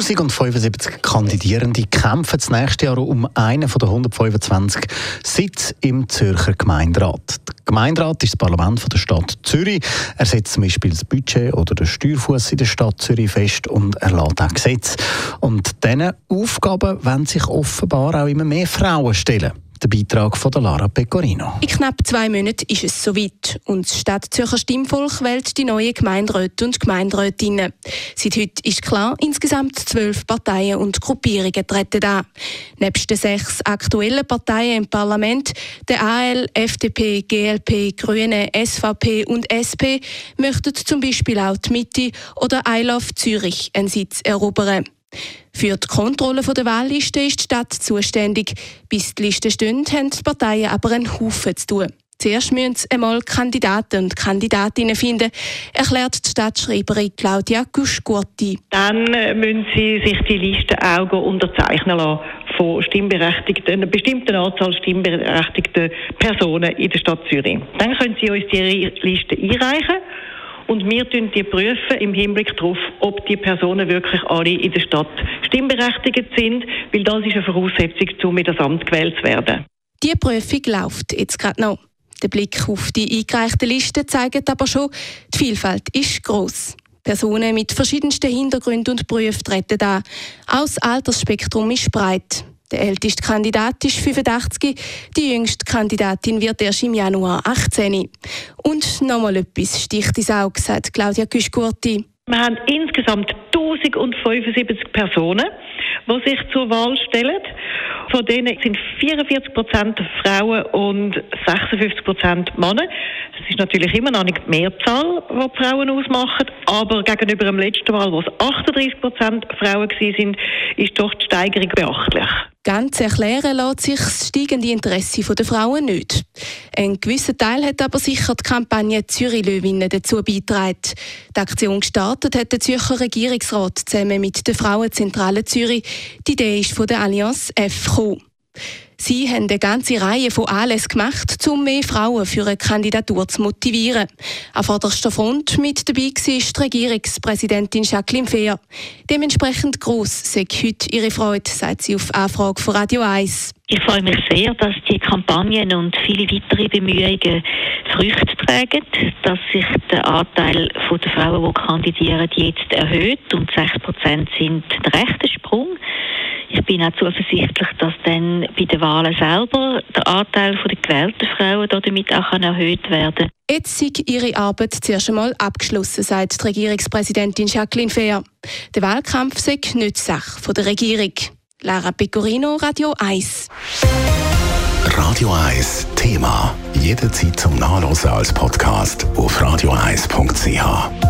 1075 Kandidierende kämpfen das nächste Jahr um einen von den 125 Sitz im Zürcher Gemeinderat. Der Gemeinderat ist das Parlament der Stadt Zürich. Er setzt zum Beispiel das Budget oder den Steuerfuß in der Stadt Zürich fest und erlässt auch Gesetze. Und diesen Aufgaben wollen sich offenbar auch immer mehr Frauen stellen. Der Beitrag von Lara Pecorino. In knapp zwei Monaten ist es soweit und das Stadtzürcher Stimmvolk wählt die neuen Gemeinderäte und Gemeinderätinnen. Seit heute ist klar, insgesamt zwölf Parteien und Gruppierungen treten an. Nebst den sechs aktuellen Parteien im Parlament, der AL, FDP, GLP, Grüne, SVP und SP, möchten zum Beispiel auch die Mitte oder Love Zürich einen Sitz erobern. Für die Kontrolle der Wahlliste ist die Stadt zuständig. Bis die Liste stehen, haben die Parteien aber einen Haufen zu tun. Zuerst müssen sie einmal Kandidaten und Kandidatinnen finden, erklärt die Stadtschreiberin Claudia Guschgurti. Dann äh, müssen sie sich die Liste auch unterzeichnen lassen von Stimmberechtigten, einer bestimmten Anzahl stimmberechtigter Personen in der Stadt Zürich. Dann können sie uns die Liste einreichen und wir prüfen die prüfen im Hinblick darauf, ob die Personen wirklich alle in der Stadt stimmberechtigt sind, weil das ist eine Voraussetzung, um in das Amt gewählt zu werden. Die Prüfung läuft jetzt gerade noch. Der Blick auf die eingereichte Liste zeigt aber schon, die Vielfalt ist groß. Personen mit verschiedensten Hintergründen und Berufen treten an. Auch das Altersspektrum ist breit. Der älteste Kandidat ist 85, die jüngste Kandidatin wird erst im Januar 18. Und nochmal etwas sticht ins Auge, sagt Claudia Güschgurti. Wir haben insgesamt 1075 Personen, die sich zur Wahl stellen. Von denen sind 44 Prozent Frauen und 56 Prozent Männer. Das ist natürlich immer noch nicht die Mehrzahl, die die Frauen ausmachen, aber gegenüber dem letzten Mal, wo es 38 Prozent Frauen waren, ist doch die Steigerung beachtlich. Ganz erklären lässt sich das steigende Interesse der Frauen nicht. Ein gewisser Teil hat aber sicher die Kampagne Zürich Löwinnen dazu beigetragen. Die Aktion gestartet hat der Zürcher Regierungsrat zusammen mit der Frauenzentrale Zürich. Die Idee ist von der Allianz F gekommen. Sie haben eine ganze Reihe von Anlässen gemacht, um mehr Frauen für eine Kandidatur zu motivieren. An vorderster Front mit dabei war die Regierungspräsidentin Jacqueline Fehr. Dementsprechend gross sei heute ihre Freude, sagt sie auf Anfrage von Radio 1. Ich freue mich sehr, dass die Kampagnen und viele weitere Bemühungen Früchte tragen, dass sich der Anteil der Frauen, die kandidieren, jetzt erhöht und 6 Prozent sind der rechte Sprung. Ich bin auch zuversichtlich, dass dann bei den Wahlen selber der Anteil der gewählten Frauen damit auch erhöht werden kann. Jetzt ist ihre Arbeit zuerst einmal abgeschlossen, sagt die Regierungspräsidentin Jacqueline Fehr. Der Wahlkampf sei nicht Sache der Regierung. Lara Pecorino, Radio 1. Radio 1 Thema. Jederzeit zum Nachlesen als Podcast auf radio1.ch.